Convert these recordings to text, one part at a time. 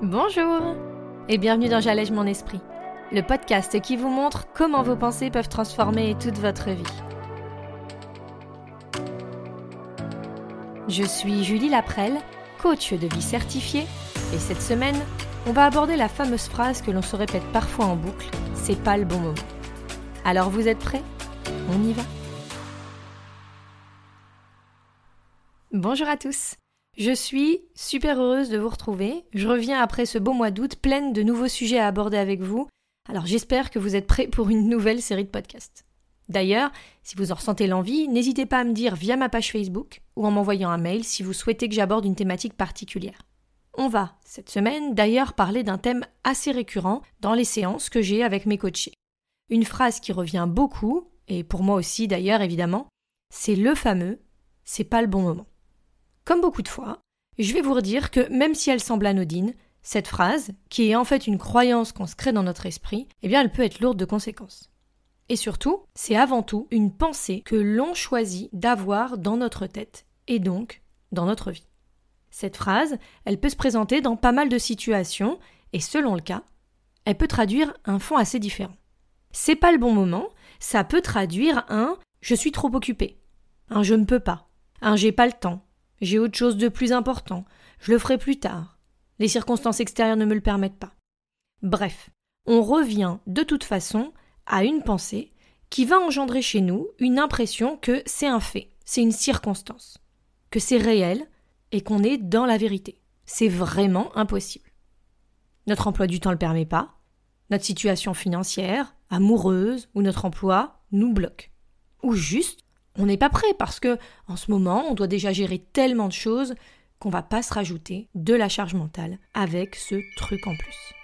Bonjour et bienvenue dans J'allège mon esprit, le podcast qui vous montre comment vos pensées peuvent transformer toute votre vie. Je suis Julie Laprelle, coach de vie certifiée, et cette semaine, on va aborder la fameuse phrase que l'on se répète parfois en boucle c'est pas le bon moment. Alors vous êtes prêts? On y va? Bonjour à tous je suis super heureuse de vous retrouver. Je reviens après ce beau mois d'août pleine de nouveaux sujets à aborder avec vous. Alors j'espère que vous êtes prêts pour une nouvelle série de podcasts. D'ailleurs, si vous en ressentez l'envie, n'hésitez pas à me dire via ma page Facebook ou en m'envoyant un mail si vous souhaitez que j'aborde une thématique particulière. On va, cette semaine, d'ailleurs parler d'un thème assez récurrent dans les séances que j'ai avec mes coachés. Une phrase qui revient beaucoup, et pour moi aussi d'ailleurs évidemment, c'est le fameux c'est pas le bon moment. Comme beaucoup de fois, je vais vous redire que même si elle semble anodine, cette phrase, qui est en fait une croyance qu'on se crée dans notre esprit, eh bien elle peut être lourde de conséquences. Et surtout, c'est avant tout une pensée que l'on choisit d'avoir dans notre tête, et donc dans notre vie. Cette phrase, elle peut se présenter dans pas mal de situations, et selon le cas, elle peut traduire un fond assez différent. C'est pas le bon moment, ça peut traduire un je suis trop occupé, un je ne peux pas, un j'ai pas le temps, j'ai autre chose de plus important. Je le ferai plus tard. Les circonstances extérieures ne me le permettent pas. Bref, on revient de toute façon à une pensée qui va engendrer chez nous une impression que c'est un fait, c'est une circonstance, que c'est réel et qu'on est dans la vérité. C'est vraiment impossible. Notre emploi du temps ne le permet pas, notre situation financière, amoureuse ou notre emploi nous bloque. Ou juste, on n'est pas prêt parce que, en ce moment, on doit déjà gérer tellement de choses qu'on va pas se rajouter de la charge mentale avec ce truc en plus.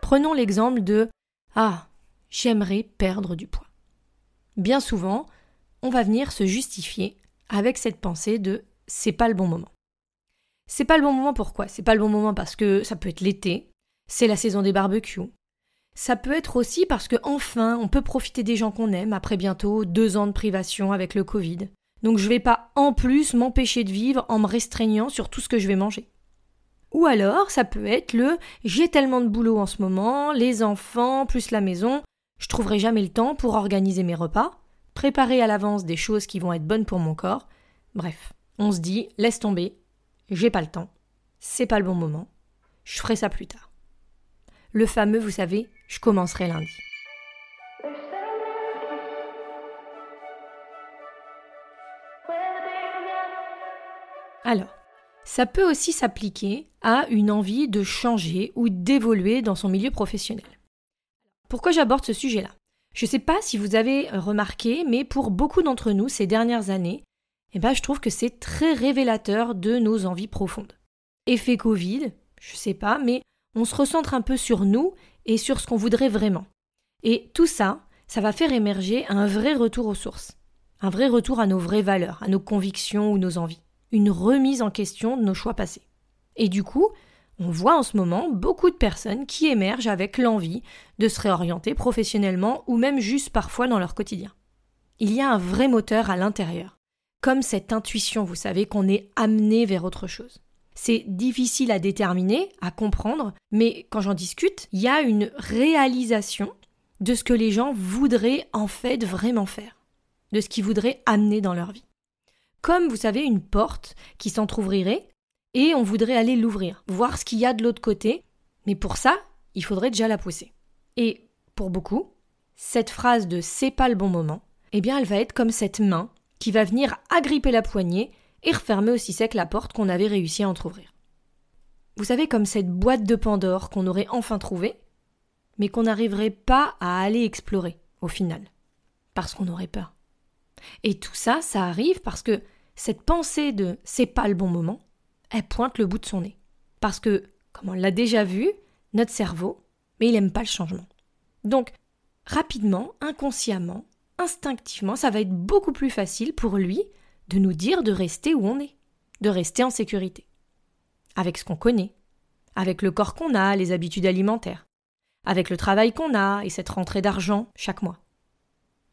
Prenons l'exemple de Ah, j'aimerais perdre du poids. Bien souvent, on va venir se justifier avec cette pensée de c'est pas le bon moment. C'est pas le bon moment pourquoi? C'est pas le bon moment parce que ça peut être l'été, c'est la saison des barbecues. Ça peut être aussi parce que enfin on peut profiter des gens qu'on aime après bientôt deux ans de privation avec le Covid. Donc je vais pas en plus m'empêcher de vivre en me restreignant sur tout ce que je vais manger. Ou alors ça peut être le j'ai tellement de boulot en ce moment, les enfants plus la maison, je trouverai jamais le temps pour organiser mes repas, préparer à l'avance des choses qui vont être bonnes pour mon corps. Bref, on se dit laisse tomber, j'ai pas le temps, c'est pas le bon moment, je ferai ça plus tard le fameux, vous savez, je commencerai lundi. Alors, ça peut aussi s'appliquer à une envie de changer ou d'évoluer dans son milieu professionnel. Pourquoi j'aborde ce sujet-là? Je ne sais pas si vous avez remarqué, mais pour beaucoup d'entre nous ces dernières années, eh ben, je trouve que c'est très révélateur de nos envies profondes. Effet Covid, je ne sais pas, mais on se recentre un peu sur nous et sur ce qu'on voudrait vraiment. Et tout ça, ça va faire émerger un vrai retour aux sources, un vrai retour à nos vraies valeurs, à nos convictions ou nos envies, une remise en question de nos choix passés. Et du coup, on voit en ce moment beaucoup de personnes qui émergent avec l'envie de se réorienter professionnellement ou même juste parfois dans leur quotidien. Il y a un vrai moteur à l'intérieur, comme cette intuition, vous savez, qu'on est amené vers autre chose. C'est difficile à déterminer, à comprendre, mais quand j'en discute, il y a une réalisation de ce que les gens voudraient en fait vraiment faire, de ce qu'ils voudraient amener dans leur vie. Comme vous savez, une porte qui s'entr'ouvrirait et on voudrait aller l'ouvrir, voir ce qu'il y a de l'autre côté, mais pour ça, il faudrait déjà la pousser. Et pour beaucoup, cette phrase de c'est pas le bon moment, eh bien elle va être comme cette main qui va venir agripper la poignée et refermer aussi sec la porte qu'on avait réussi à entr'ouvrir. Vous savez, comme cette boîte de Pandore qu'on aurait enfin trouvée, mais qu'on n'arriverait pas à aller explorer, au final, parce qu'on aurait peur. Et tout ça, ça arrive parce que cette pensée de c'est pas le bon moment, elle pointe le bout de son nez. Parce que, comme on l'a déjà vu, notre cerveau, mais il n'aime pas le changement. Donc, rapidement, inconsciemment, instinctivement, ça va être beaucoup plus facile pour lui de nous dire de rester où on est, de rester en sécurité. Avec ce qu'on connaît, avec le corps qu'on a, les habitudes alimentaires, avec le travail qu'on a et cette rentrée d'argent chaque mois,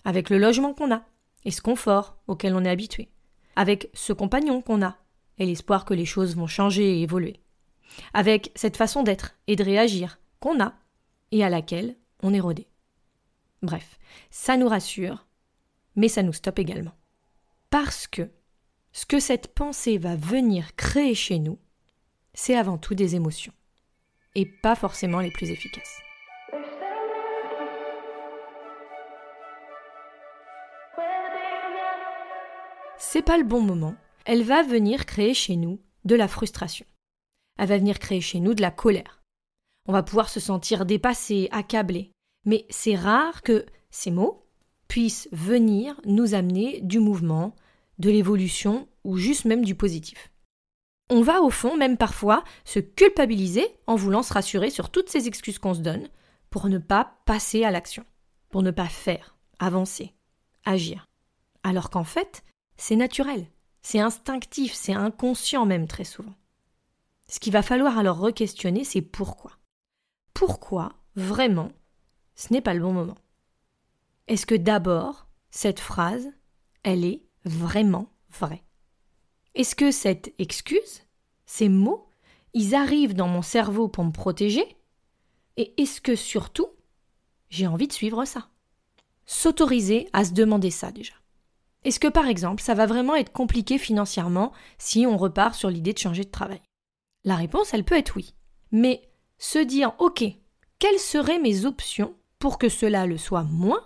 avec le logement qu'on a et ce confort auquel on est habitué, avec ce compagnon qu'on a et l'espoir que les choses vont changer et évoluer, avec cette façon d'être et de réagir qu'on a et à laquelle on est rodé. Bref, ça nous rassure, mais ça nous stoppe également. Parce que ce que cette pensée va venir créer chez nous, c'est avant tout des émotions, et pas forcément les plus efficaces. C'est pas le bon moment, elle va venir créer chez nous de la frustration. Elle va venir créer chez nous de la colère. On va pouvoir se sentir dépassé, accablé. Mais c'est rare que ces mots puissent venir nous amener du mouvement, de l'évolution ou juste même du positif. On va au fond même parfois se culpabiliser en voulant se rassurer sur toutes ces excuses qu'on se donne pour ne pas passer à l'action, pour ne pas faire, avancer, agir. Alors qu'en fait, c'est naturel, c'est instinctif, c'est inconscient même très souvent. Ce qu'il va falloir alors re-questionner, c'est pourquoi. Pourquoi, vraiment, ce n'est pas le bon moment Est-ce que d'abord, cette phrase, elle est vraiment vraie? Est-ce que cette excuse, ces mots, ils arrivent dans mon cerveau pour me protéger? Et est-ce que surtout, j'ai envie de suivre ça? S'autoriser à se demander ça déjà. Est-ce que par exemple, ça va vraiment être compliqué financièrement si on repart sur l'idée de changer de travail? La réponse, elle peut être oui. Mais se dire, OK, quelles seraient mes options pour que cela le soit moins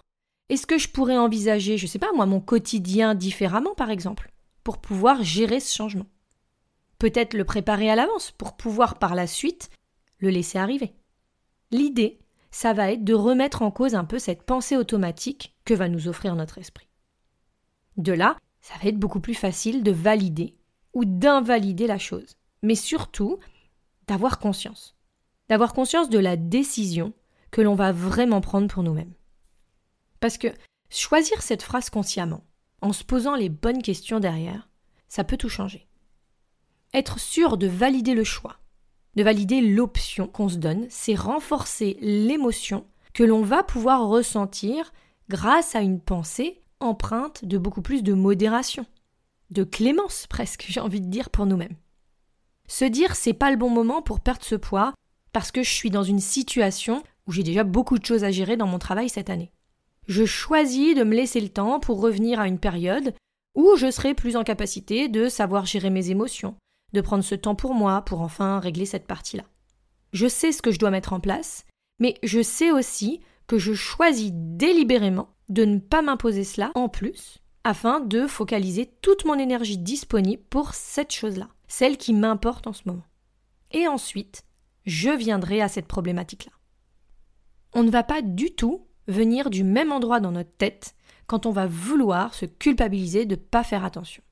Est-ce que je pourrais envisager, je sais pas moi, mon quotidien différemment par exemple, pour pouvoir gérer ce changement? Peut-être le préparer à l'avance pour pouvoir par la suite le laisser arriver. L'idée, ça va être de remettre en cause un peu cette pensée automatique que va nous offrir notre esprit. De là, ça va être beaucoup plus facile de valider ou d'invalider la chose, mais surtout d'avoir conscience. D'avoir conscience de la décision que l'on va vraiment prendre pour nous-mêmes. Parce que choisir cette phrase consciemment, en se posant les bonnes questions derrière, ça peut tout changer. Être sûr de valider le choix, de valider l'option qu'on se donne, c'est renforcer l'émotion que l'on va pouvoir ressentir grâce à une pensée empreinte de beaucoup plus de modération, de clémence presque, j'ai envie de dire, pour nous-mêmes. Se dire c'est pas le bon moment pour perdre ce poids parce que je suis dans une situation où j'ai déjà beaucoup de choses à gérer dans mon travail cette année. Je choisis de me laisser le temps pour revenir à une période où je serai plus en capacité de savoir gérer mes émotions, de prendre ce temps pour moi pour enfin régler cette partie-là. Je sais ce que je dois mettre en place, mais je sais aussi que je choisis délibérément de ne pas m'imposer cela en plus, afin de focaliser toute mon énergie disponible pour cette chose-là, celle qui m'importe en ce moment. Et ensuite, je viendrai à cette problématique-là. On ne va pas du tout venir du même endroit dans notre tête quand on va vouloir se culpabiliser de ne pas faire attention.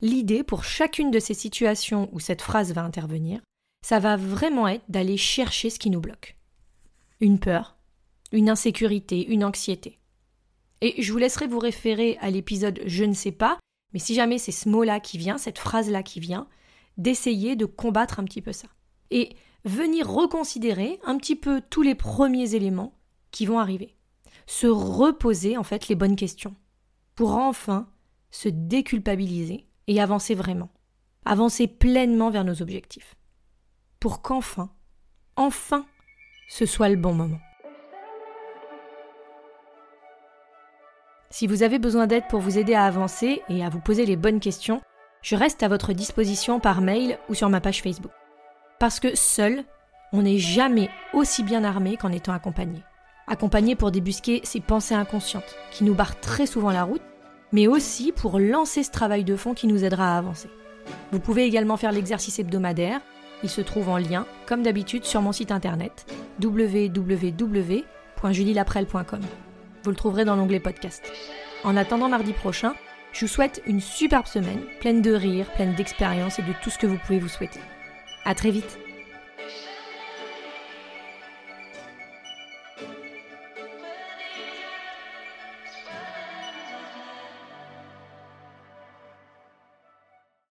L'idée pour chacune de ces situations où cette phrase va intervenir, ça va vraiment être d'aller chercher ce qui nous bloque. Une peur, une insécurité, une anxiété. Et je vous laisserai vous référer à l'épisode Je ne sais pas, mais si jamais c'est ce mot-là qui vient, cette phrase-là qui vient, d'essayer de combattre un petit peu ça. Et venir reconsidérer un petit peu tous les premiers éléments qui vont arriver. Se reposer en fait les bonnes questions. Pour enfin se déculpabiliser et avancer vraiment. Avancer pleinement vers nos objectifs. Pour qu'enfin, enfin, ce soit le bon moment. Si vous avez besoin d'aide pour vous aider à avancer et à vous poser les bonnes questions, je reste à votre disposition par mail ou sur ma page Facebook. Parce que seul, on n'est jamais aussi bien armé qu'en étant accompagné. Accompagné pour débusquer ces pensées inconscientes qui nous barrent très souvent la route, mais aussi pour lancer ce travail de fond qui nous aidera à avancer. Vous pouvez également faire l'exercice hebdomadaire. Il se trouve en lien, comme d'habitude, sur mon site internet www.julielaprel.com. Vous le trouverez dans l'onglet podcast. En attendant mardi prochain, je vous souhaite une superbe semaine, pleine de rire, pleine d'expérience et de tout ce que vous pouvez vous souhaiter. À très vite!